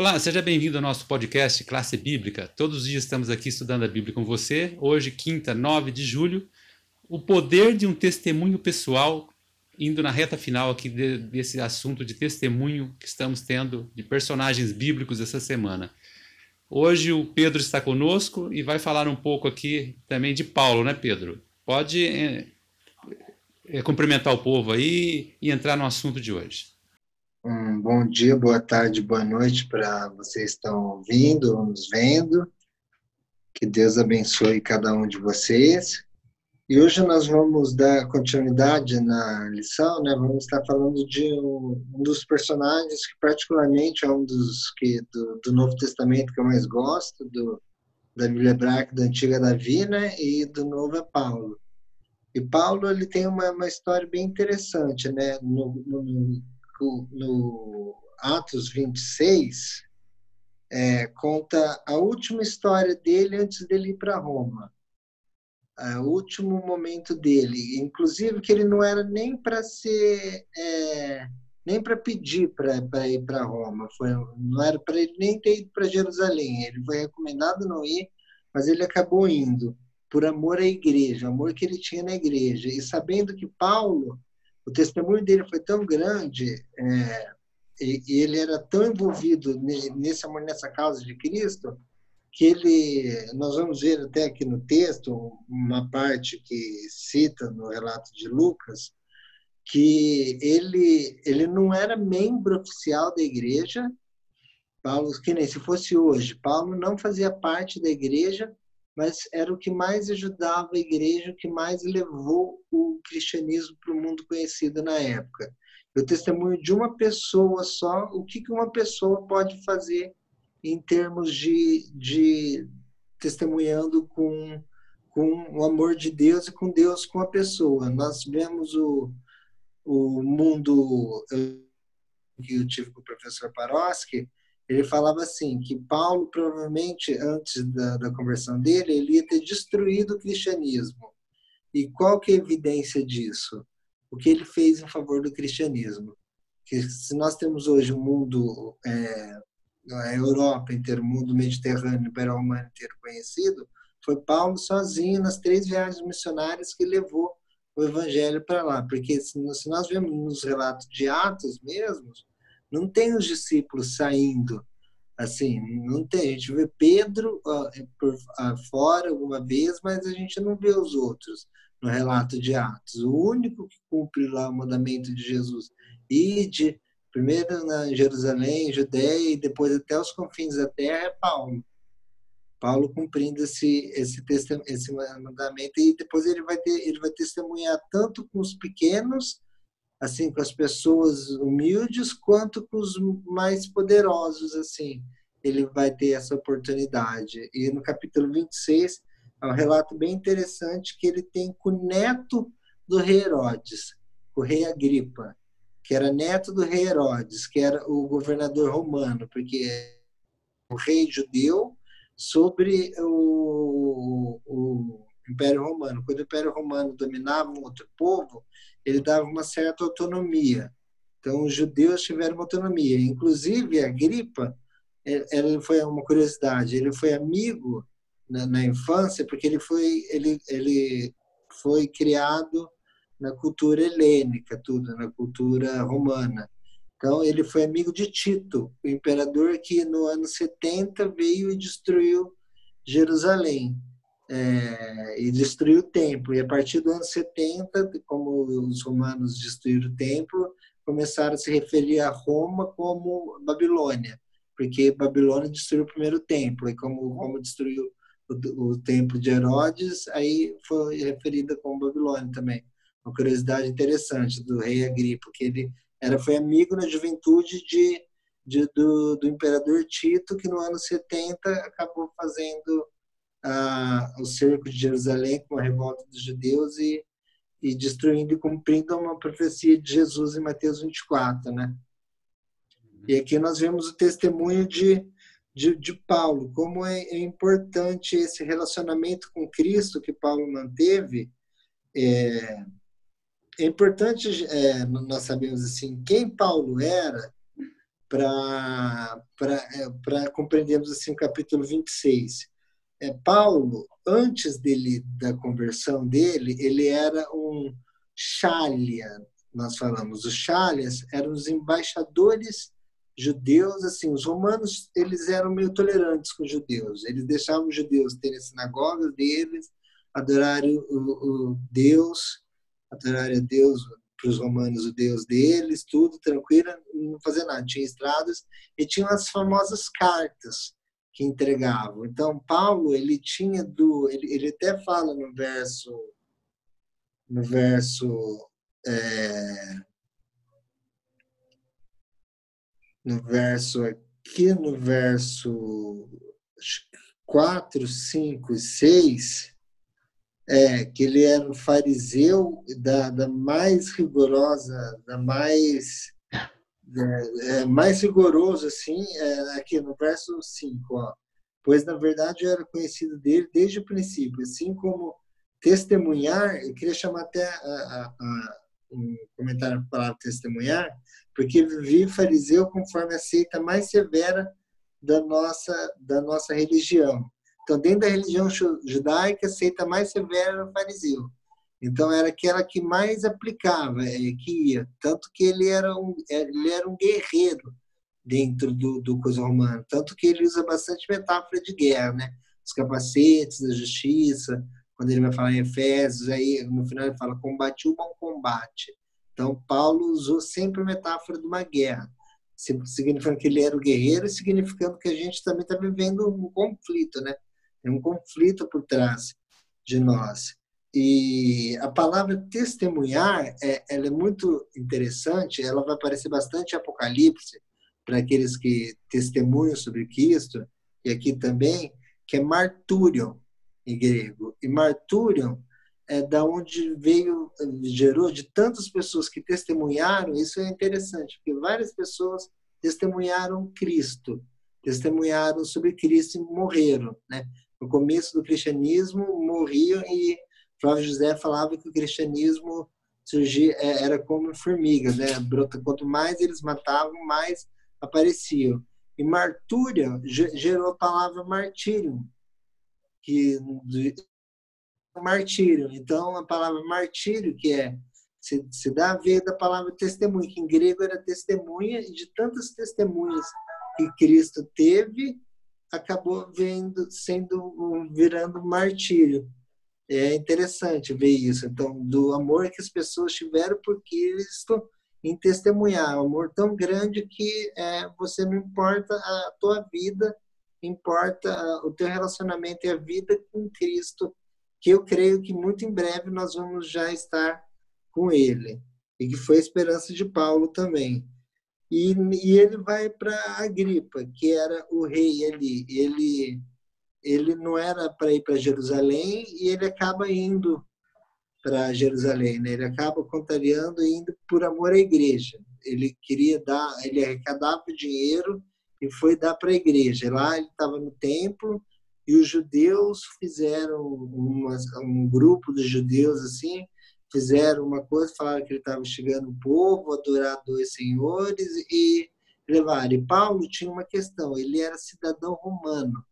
Olá, seja bem-vindo ao nosso podcast Classe Bíblica. Todos os dias estamos aqui estudando a Bíblia com você. Hoje, quinta, 9 de julho, o poder de um testemunho pessoal, indo na reta final aqui de, desse assunto de testemunho que estamos tendo de personagens bíblicos essa semana. Hoje o Pedro está conosco e vai falar um pouco aqui também de Paulo, né, Pedro? Pode é, é, cumprimentar o povo aí e entrar no assunto de hoje. Um bom dia, boa tarde, boa noite para vocês que estão ouvindo ou nos vendo. Que Deus abençoe cada um de vocês. E hoje nós vamos dar continuidade na lição, né? Vamos estar falando de um, um dos personagens que particularmente é um dos que do, do, Novo Testamento que eu mais gosto, do da Bíblia hebraica da Antiga Davi, né? E do Novo é Paulo. E Paulo ele tem uma, uma história bem interessante, né? No, no, no Atos 26, é, conta a última história dele antes dele ir para Roma. É, o último momento dele. Inclusive que ele não era nem para ser... É, nem para pedir para ir para Roma. Foi, não era para ele nem ter ido para Jerusalém. Ele foi recomendado não ir, mas ele acabou indo por amor à igreja, amor que ele tinha na igreja. E sabendo que Paulo o testemunho dele foi tão grande é, e, e, ele era tão envolvido nesse amor, nessa causa de Cristo, que ele, nós vamos ver até aqui no texto, uma parte que cita no relato de Lucas, que ele, ele não era membro oficial da igreja, Paulo, que nem se fosse hoje, Paulo não fazia parte da igreja, mas era o que mais ajudava a igreja, o que mais levou o cristianismo para o mundo conhecido na época. O testemunho de uma pessoa só, o que uma pessoa pode fazer em termos de, de testemunhando com, com o amor de Deus e com Deus com a pessoa. Nós vemos o, o mundo que eu tive com o professor Paroski, ele falava assim que Paulo provavelmente antes da, da conversão dele ele ia ter destruído o cristianismo. E qual que é a evidência disso? O que ele fez em favor do cristianismo? Que se nós temos hoje um mundo é, a Europa inteiro, o mundo mediterrâneo, imperial romano inteiro conhecido, foi Paulo sozinho nas três viagens missionárias que levou o evangelho para lá. Porque se nós vemos nos relatos de Atos mesmos, não tem os discípulos saindo. Assim, não tem. A gente vê Pedro uh, por uh, fora alguma vez, mas a gente não vê os outros no relato de Atos. O único que cumpre lá o mandamento de Jesus, ide, primeiro na Jerusalém, Judéia e depois até os confins da terra, é Paulo. Paulo cumprindo esse esse esse mandamento e depois ele vai ter ele vai testemunhar tanto com os pequenos assim com as pessoas humildes quanto com os mais poderosos assim ele vai ter essa oportunidade. E no capítulo 26 é um relato bem interessante que ele tem com o neto do rei Herodes o rei Agripa que era neto do rei Herodes que era o governador romano porque o rei judeu sobre o, o Império Romano quando o Império Romano dominava um outro povo ele dava uma certa autonomia. Então, os judeus tiveram uma autonomia. Inclusive, a Gripa, ele foi uma curiosidade, ele foi amigo na, na, infância porque ele foi ele ele foi criado na cultura helênica, tudo na cultura romana. Então ele foi amigo de Tito, o imperador que no ano 70 veio e destruiu Jerusalém é, e destruiu o templo. E a partir do ano 70, como os romanos destruíram o templo, começaram a se referir a Roma como Babilônia, porque Babilônia destruiu o primeiro templo, e como Roma destruiu o, o templo de Herodes, aí foi referida como Babilônia também. Uma curiosidade interessante do rei Agripa, que ele era, foi amigo na juventude de, de do, do imperador Tito, que no ano 70 acabou fazendo ah, o cerco de Jerusalém com a revolta dos judeus e, e destruindo e cumprindo uma profecia de Jesus em Mateus 24, né? E aqui nós vemos o testemunho de, de, de Paulo, como é, é, importante esse relacionamento com Cristo que Paulo manteve. É, é importante, é, nós sabemos assim, quem Paulo era, para é, compreendermos assim o capítulo 26. É, Paulo, antes dele da conversão dele, ele era um Shalia, nós falamos. Os Shalias eram os embaixadores judeus, assim, os romanos, eles eram meio tolerantes com os judeus. Eles deixavam os judeus terem sinagogas deles, adorarem o, o Deus, adorarem a Deus para os romanos o Deus deles, tudo tranquilo, não fazia nada. Tinha estradas e tinha as famosas cartas que entregavam. Então Paulo ele tinha do, ele, ele até fala no verso no verso é, no verso aqui no verso 4, 5 e 6, é, que ele era um fariseu da, da mais rigorosa, da mais é, é, mais rigoroso assim, é, aqui no verso 5, ó. Pois na verdade eu era conhecido dele desde o princípio, assim como testemunhar, eu queria chamar até a, a, a um comentário a palavra testemunhar, porque vivi fariseu conforme a seita mais severa da nossa da nossa religião. Então, dentro da religião judaica, a seita mais severa era o fariseu. Então, era aquela que mais aplicava, é, que ia. Tanto que ele era um, é, ele era um guerreiro dentro do, do coisa romano. Tanto que ele usa bastante metáfora de guerra, né? Os capacetes da justiça, quando ele vai falar em Efésios, aí no final ele fala combate o bom combate. Então, Paulo usou sempre a metáfora de uma guerra, significando que ele era o guerreiro e significando que a gente também está vivendo um conflito, né? Tem um conflito por trás de nós. E a palavra testemunhar, é, ela é muito interessante, ela vai aparecer bastante em Apocalipse, para aqueles que testemunham sobre Cristo, e aqui também, que é marturion em grego. E marturion é da onde veio, gerou de tantas pessoas que testemunharam, isso é interessante, porque várias pessoas testemunharam Cristo, testemunharam sobre Cristo e morreram, né? no começo do cristianismo morriam e Flávio José falava que o cristianismo surgia, é, era como formigas, né? Quanto mais eles matavam, mais apareciam. E martúria gerou a palavra martírio, que martírio. Então a palavra martírio, que é se, se dá a ver da palavra testemunha, que em grego era testemunha, e de tantas testemunhas que Cristo teve, acabou vendo, sendo virando martírio. É interessante ver isso. Então, do amor que as pessoas tiveram por Cristo em testemunhar, um amor tão grande que é, você não importa a tua vida, importa o teu relacionamento e a vida com Cristo, que eu creio que muito em breve nós vamos já estar com Ele e que foi a esperança de Paulo também. E, e ele vai para Agripa, que era o rei ali. Ele, ele não era para ir para Jerusalém e ele acaba indo para Jerusalém. Né? Ele acaba contrariando e indo por amor à igreja. Ele queria dar, ele arrecadava dinheiro e foi dar para a igreja. Lá ele estava no templo e os judeus fizeram uma, um grupo de judeus assim fizeram uma coisa, falaram que ele estava chegando o povo, adorar dois senhores e levaram. E Paulo tinha uma questão, ele era cidadão romano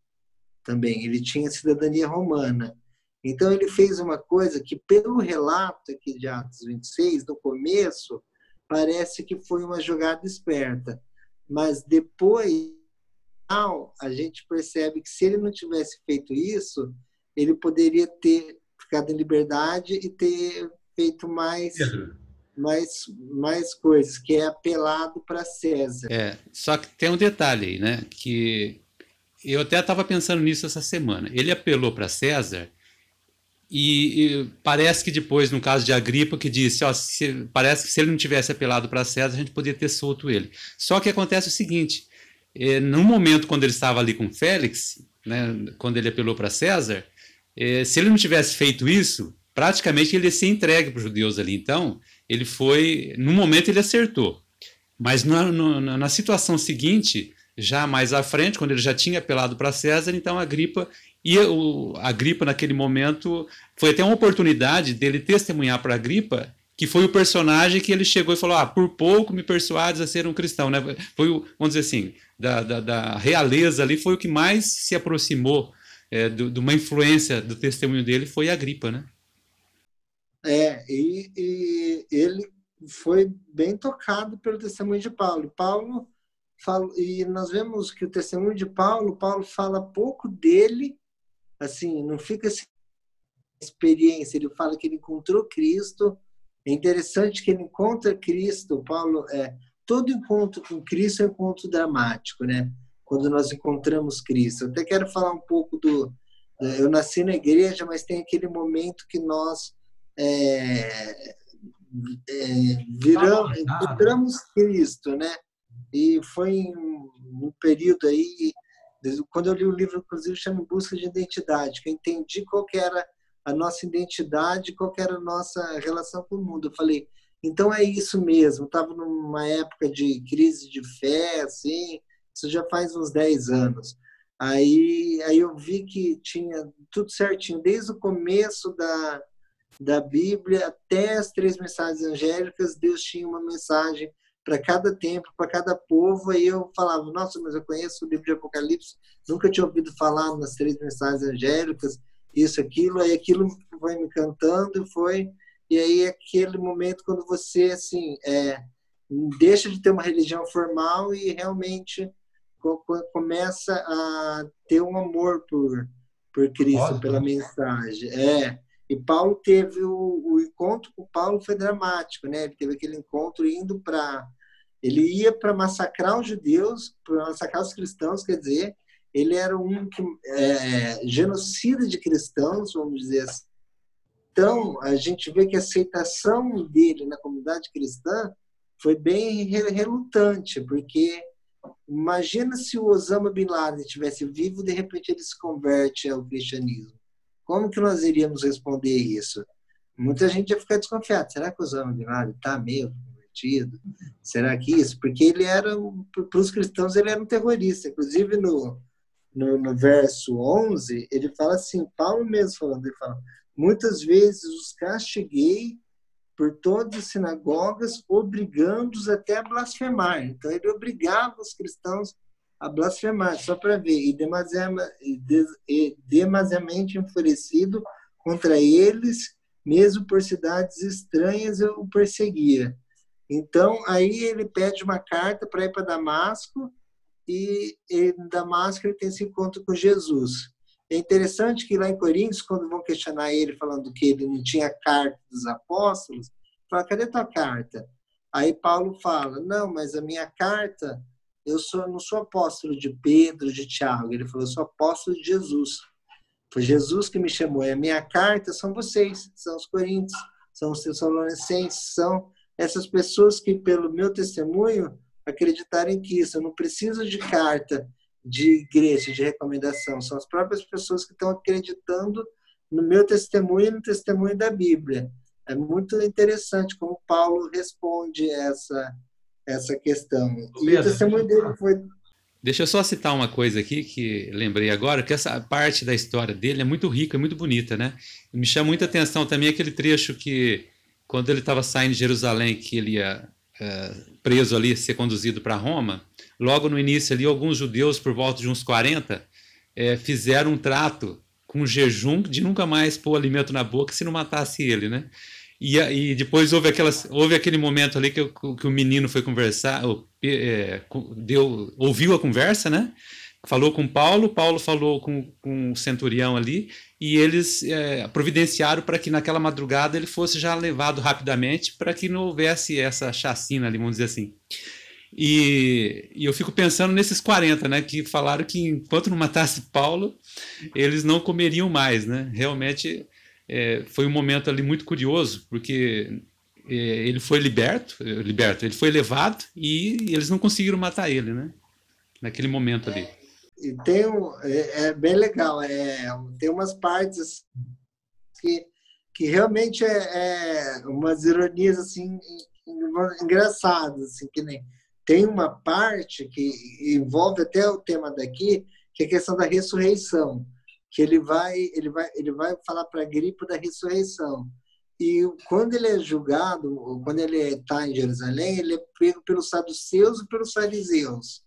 também, ele tinha cidadania romana. Então ele fez uma coisa que, pelo relato aqui de Atos 26, no começo, parece que foi uma jogada esperta. Mas depois, a gente percebe que se ele não tivesse feito isso, ele poderia ter ficado em liberdade e ter feito mais mais mais coisas, que é apelado para César. É, só que tem um detalhe aí, né, que eu até estava pensando nisso essa semana. Ele apelou para César e, e, parece que depois, no caso de Agripa, que disse, ó, se, parece que se ele não tivesse apelado para César, a gente poderia ter solto ele. Só que acontece o seguinte, é, no momento quando ele estava ali com Félix, né, quando ele apelou para César, é, se ele não tivesse feito isso, praticamente ele ia ser entregue para os judeus ali. Então, ele foi. No momento ele acertou. Mas na, na, na, situação seguinte, já mais à frente, quando ele já tinha apelado para César, então a gripa. E o, a gripa, naquele momento, foi até uma oportunidade dele testemunhar para a gripa que foi o personagem que ele chegou e falou: Ah, por pouco me persuades a ser um cristão. Né? Foi, o, vamos dizer assim, da, da, da realeza ali, foi o que mais se aproximou é, de uma influência do testemunho dele, foi a gripa, né? É, e, e ele foi bem tocado pelo testemunho de Paulo. Paulo e nós vemos que o testemunho de Paulo, Paulo fala pouco dele, assim, não fica essa experiência, ele fala que ele encontrou Cristo. É interessante que ele encontra Cristo, Paulo, é, todo encontro com Cristo é um encontro dramático, né? Quando nós encontramos Cristo. Eu até quero falar um pouco do. Eu nasci na igreja, mas tem aquele momento que nós é, é, viramos, encontramos Cristo, né? E foi um, período aí, quando eu li o livro, inclusive, chama Busca de Identidade, que eu entendi qual que era a nossa identidade, qual que era a nossa relação com o mundo. Eu falei, então é isso mesmo. Estava numa época de crise de fé, assim, isso já faz uns 10 anos. Aí, aí eu vi que tinha tudo certinho, desde o começo da, da Bíblia até as três mensagens angélicas, Deus tinha uma mensagem para cada tempo, para cada povo. Aí eu falava, nossa, mas eu conheço o livro de Apocalipse, nunca tinha ouvido falar nas três mensagens angélicas, isso, aquilo. Aí aquilo foi me cantando, foi. E aí aquele momento quando você, assim, é, deixa de ter uma religião formal e realmente começa a ter um amor por, por Cristo, pela mensagem. É. E Paulo teve o, o, encontro com Paulo foi dramático, né? Ele teve aquele encontro indo para ele ia para massacrar os judeus, para massacrar os cristãos, quer dizer, ele era um que, é, genocida de cristãos, vamos dizer assim. Então, a gente vê que a aceitação dele na comunidade cristã foi bem relutante, porque imagina se o Osama Bin Laden estivesse vivo, de repente ele se converte ao cristianismo. Como que nós iríamos responder isso? Muita gente ia ficar desconfiada. Será que o Osama Bin Laden está meio convertido? Será que isso? Porque ele era, para os cristãos, ele era um terrorista. Inclusive, no, no, no, verso 11, ele fala assim, Paulo mesmo falando, ele fala, muitas vezes os castiguei por todas as sinagogas, obrigando-os até a blasfemar. Então, ele obrigava os cristãos a blasfemar, só para ver, e, e demasiadamente enfurecido contra eles, mesmo por cidades estranhas, eu o perseguia. Então, aí ele pede uma carta para ir para Damasco, e em Damasco ele tem esse encontro com Jesus. É interessante que lá em Coríntios, quando vão questionar ele, falando que ele não tinha carta dos apóstolos, fala, cadê tua carta? Aí Paulo fala, não, mas a minha carta eu sou, não sou apóstolo de Pedro, de Tiago. Ele falou, eu sou apóstolo de Jesus. Foi Jesus que me chamou. E a minha carta são vocês, são os coríntios, são os tessalonicenses, são essas pessoas que, pelo meu testemunho, acreditarem que isso. Eu não preciso de carta de igreja, de recomendação. São as próprias pessoas que estão acreditando no meu testemunho e no testemunho da Bíblia. É muito interessante como Paulo responde essa essa questão. E o testemunho dele foi. Deixa eu só citar uma coisa aqui que lembrei agora, que essa parte da história dele é muito rica, é muito bonita, né? Me chama muita atenção também aquele trecho que, quando ele estava saindo de Jerusalém, que ele ia é, preso ali, ser conduzido para Roma, logo no início ali, alguns judeus, por volta de uns 40, é, fizeram um trato com jejum de nunca mais pôr alimento na boca se não matasse ele, né? E, e depois houve, aquelas, houve aquele momento ali que, que o menino foi conversar, é, deu, ouviu a conversa, né? Falou com Paulo, Paulo falou com, com o centurião ali, e eles é, providenciaram para que naquela madrugada ele fosse já levado rapidamente para que não houvesse essa chacina ali, vamos dizer assim. E, e, eu fico pensando nesses 40, né, que falaram que enquanto não matasse Paulo, eles não comeriam mais, né? Realmente é, foi um momento ali muito curioso, porque é, ele foi liberto, liberto, ele foi levado e, e eles não conseguiram matar ele, né? Naquele momento ali. E tem um, é, é, bem legal, é, tem umas partes que, que realmente é, é umas ironias assim engraçadas, assim, que nem tem uma parte que envolve até o tema daqui, que é a questão da ressurreição que ele vai ele vai ele vai falar para gripe da ressurreição e quando ele é julgado, quando ele está em Jerusalém, ele é pego pelos saduceus e pelos fariseus.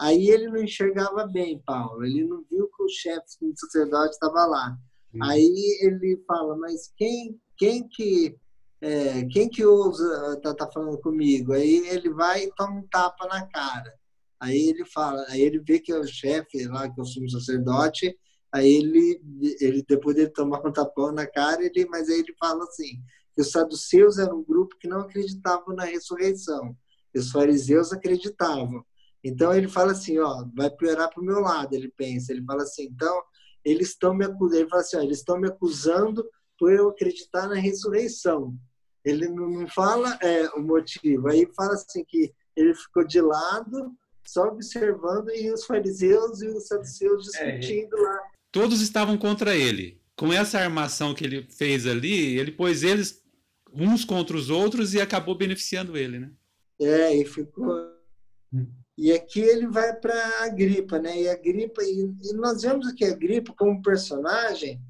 Aí ele não enxergava bem, Paulo. Ele não viu que o chefe do sacerdote estava lá. Hum. Aí ele fala, mas quem, quem que é, quem que ousa tá, tá falando comigo? Aí ele vai e toma um tapa na cara. Aí ele fala, aí ele vê que é o chefe lá, que é o sumo sacerdote, aí ele, ele depois de tomar um tapão na cara, ele, mas aí ele fala assim, que os saduceus eram um grupo que não acreditavam na ressurreição, e os fariseus acreditavam. Então ele fala assim, ó, vai piorar para o meu lado, ele pensa, ele fala assim, então eles estão me acusando, ele fala assim, ó, eles estão me acusando por eu acreditar na ressurreição. Ele não fala é, o motivo, aí fala assim que ele ficou de lado, só observando e os fariseus e os saduceus é, discutindo é, lá. Todos estavam contra ele. Com essa armação que ele fez ali, ele pôs eles uns contra os outros e acabou beneficiando ele, né? É, e ficou. Hum. E aqui ele vai para a gripa, né? E a gripa, e, e nós vemos aqui a gripa como personagem.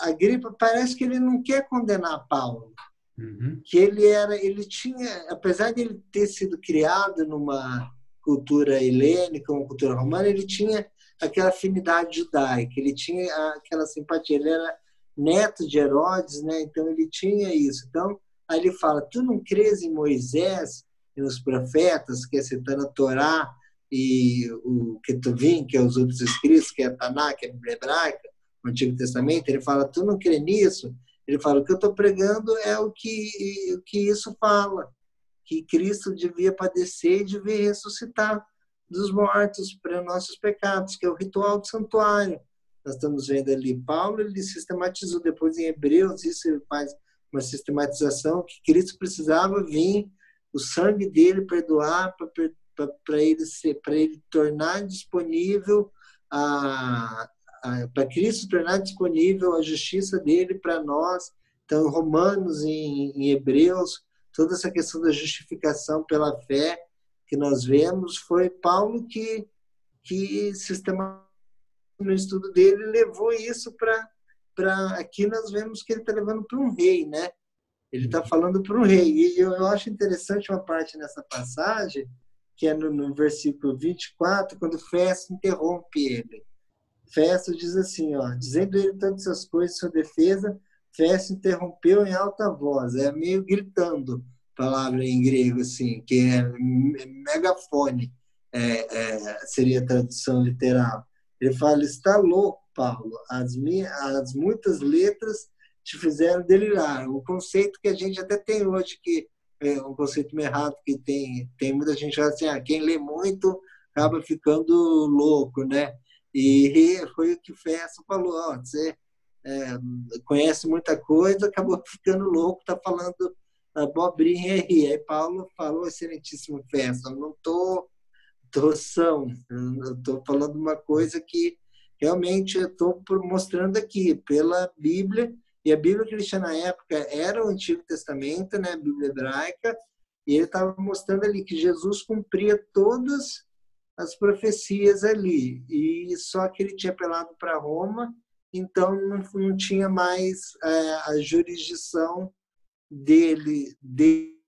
A gripa parece que ele não quer condenar Paulo. Uhum. Que ele era, ele tinha, apesar de ele ter sido criado numa cultura helênica, uma cultura romana, ele tinha aquela afinidade judaica, ele tinha aquela simpatia, ele era neto de Herodes, né? Então ele tinha isso. Então aí ele fala: "Tu não crês em Moisés e nos profetas, que é citando a Torá e o Ketuvim, que é os outros escritos, que é a Taná, que é a Bíblia hebraica, o Antigo Testamento, ele fala: "Tu não crê nisso?" Ele fala: o que eu estou pregando é o que, o que isso fala, que Cristo devia padecer e devia ressuscitar dos mortos para nossos pecados, que é o ritual do santuário. Nós estamos vendo ali, Paulo ele sistematizou depois em Hebreus, isso ele faz uma sistematização que Cristo precisava vir, o sangue dele perdoar para ele ser, para ele tornar disponível a, para Cristo tornar disponível a justiça dele para nós. Então, Romanos e em Hebreus, toda essa questão da justificação pela fé que nós vemos, foi Paulo que, que sistematizou no estudo dele levou isso para para aqui nós vemos que ele está levando para um rei, né? Ele está falando para um rei. E eu, eu, acho interessante uma parte nessa passagem, que é no, no versículo 24, quando Festo interrompe ele. Festo diz assim, ó, dizendo ele todas essas coisas sua defesa, Festo interrompeu em alta voz, é meio gritando, palavra em grego, assim, que é megafone, é, é, seria a tradução literal. Ele fala, está louco, Paulo, as, minhas, as muitas letras te fizeram delirar. O conceito que a gente até tem hoje, que é um conceito meio errado, que tem, tem muita gente que assim, ah, quem lê muito acaba ficando louco, né? E foi o que o Festa falou: ó, você é, conhece muita coisa, acabou ficando louco, tá falando abobrinha aí. Aí Paulo falou: excelentíssimo Festa, não tô, tô eu tô falando uma coisa que realmente eu estou mostrando aqui pela Bíblia. E a Bíblia cristã na época era o Antigo Testamento, né, a Bíblia hebraica, e ele estava mostrando ali que Jesus cumpria todas as profecias ali. E só que ele tinha apelado para Roma, então não, não tinha mais é, a jurisdição dele, dele.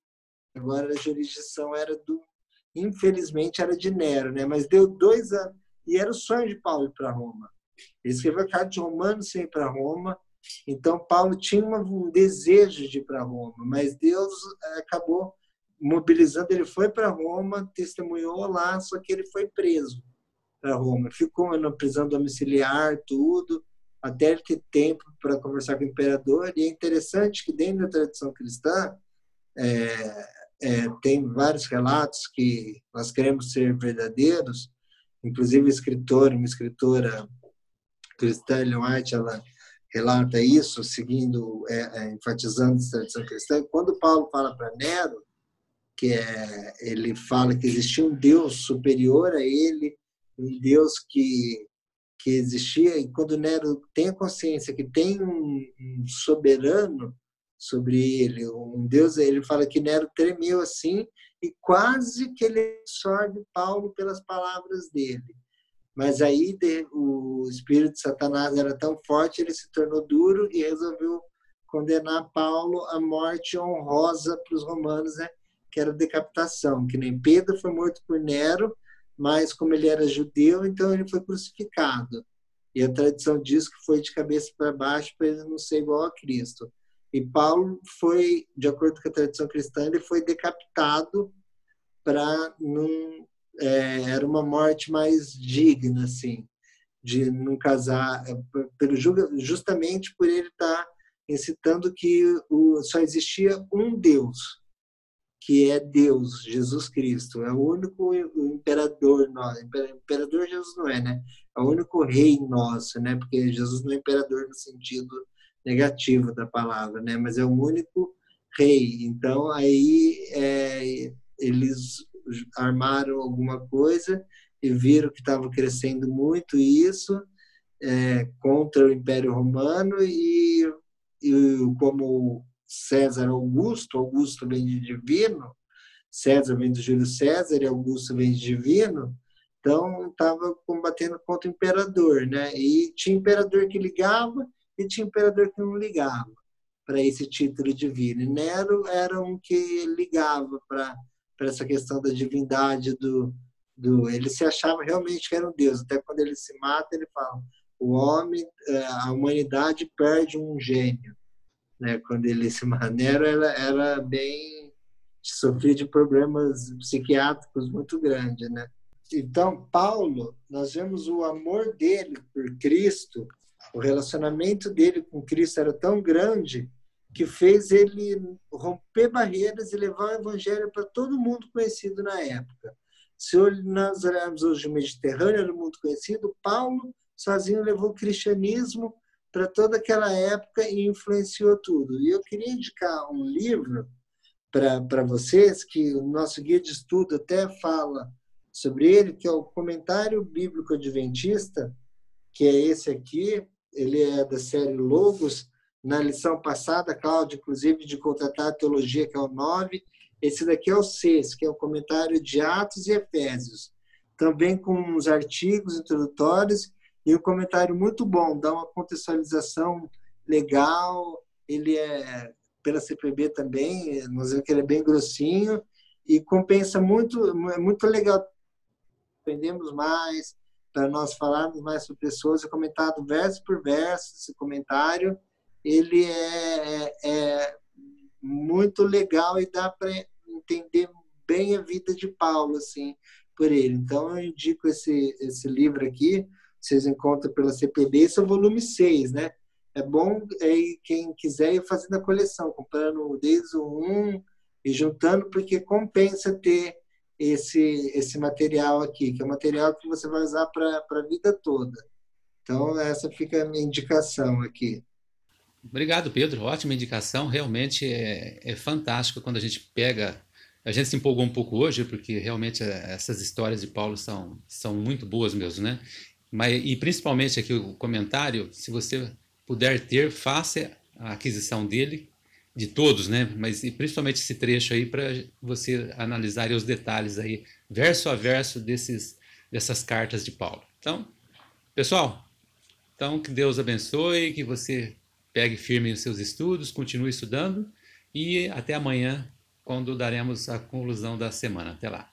Agora a jurisdição era do, infelizmente era de Nero, né? Mas deu dois anos e era o sonho de Paulo para Roma. Ele escreveu a carta de Romanos sem para Roma. Então Paulo tinha um desejo de ir para Roma, mas Deus é, acabou mobilizando, ele foi para Roma, testemunhou lá, só que ele foi preso para Roma. Ficou na prisão domiciliar, tudo, até ele ter tempo para conversar com o imperador. E é interessante que, dentro da tradição cristã, é, é, tem vários relatos que nós queremos ser verdadeiros. Inclusive, escritor, uma escritora cristã, Ellen White, ela relata isso, seguindo, é, é, enfatizando a tradição cristã. Quando Paulo fala para Nero, que é, ele fala que existia um Deus superior a ele, um Deus que que existia e quando Nero tem a consciência que tem um, um soberano sobre ele, um Deus, ele fala que Nero tremeu assim e quase que ele absorve Paulo pelas palavras dele. Mas aí o espírito de Satanás era tão forte, ele se tornou duro e resolveu condenar Paulo à morte honrosa para os romanos, né? que era decapitação, que nem Pedro foi morto por Nero, mas como ele era judeu, então ele foi crucificado. E a tradição diz que foi de cabeça para baixo para ele não ser igual a Cristo. E Paulo foi, de acordo com a tradição cristã, ele foi decapitado para não é, era uma morte mais digna assim, de não casar, é, pelo justamente por ele estar tá incitando que o, só existia um Deus, que é Deus, Jesus Cristo. É o único imperador nosso. Imperador Jesus não é, né? É o único rei nosso, né? Porque Jesus não é imperador no sentido negativo da palavra, né? Mas é o único rei. Então aí é, eles armaram alguma coisa e viram que estava crescendo muito isso é, contra o Império Romano e, e como César Augusto, Augusto vem de divino, César vem do Júlio César e Augusto vem de divino, então estava combatendo contra o imperador, né? E tinha imperador que ligava e tinha imperador que não ligava para esse título divino. E Nero era um que ligava para essa questão da divindade do, do. Ele se achava realmente que era um deus. Até quando ele se mata, ele fala: o homem, eh, a humanidade perde um gênio né? Quando ele se Nero era, era bem sofria de problemas psiquiátricos muito grandes, né? Então Paulo, nós vemos o amor dele por Cristo, o relacionamento dele com Cristo era tão grande que fez ele romper barreiras e levar o evangelho para todo mundo conhecido na época. Se nós olharmos hoje o Mediterrâneo, era muito conhecido, Paulo sozinho levou o cristianismo para toda aquela época e influenciou tudo. E eu queria indicar um livro para vocês, que o nosso guia de estudo até fala sobre ele, que é o Comentário Bíblico Adventista, que é esse aqui, ele é da série Logos. Na lição passada, Cláudio, inclusive, de contratar a teologia, que é o 9. Esse daqui é o 6, que é o comentário de Atos e Efésios. Também com uns artigos introdutórios e um comentário muito bom, dá uma contextualização legal. Ele é pela CPB também, nós vemos que ele é bem grossinho e compensa muito, é muito legal. Aprendemos mais, para nós falarmos mais sobre pessoas, é comentado verso por verso esse comentário. Ele é, é, é muito legal e dá para entender bem a vida de Paulo, assim, por ele. Então, eu indico esse, esse livro aqui, vocês encontram pela CPB, esse é o volume 6, né? É bom é, quem quiser ir fazendo a coleção, comprando desde o 1 e juntando, porque compensa ter esse, esse material aqui, que é um material que você vai usar para a vida toda. Então, essa fica a minha indicação aqui. Obrigado, Pedro. Ótima indicação. Realmente é, é fantástico quando a gente pega. A gente se empolgou um pouco hoje, porque realmente é, essas histórias de Paulo são, são muito boas mesmo, né? Mas, e principalmente aqui o comentário, se você puder ter, faça a aquisição dele, de todos, né? Mas e principalmente esse trecho aí para você analisar os detalhes aí, verso a verso desses, dessas cartas de Paulo. Então, pessoal, então que Deus abençoe, que você pegue firme os seus estudos, continue estudando e até amanhã, quando daremos a conclusão da semana. Até lá.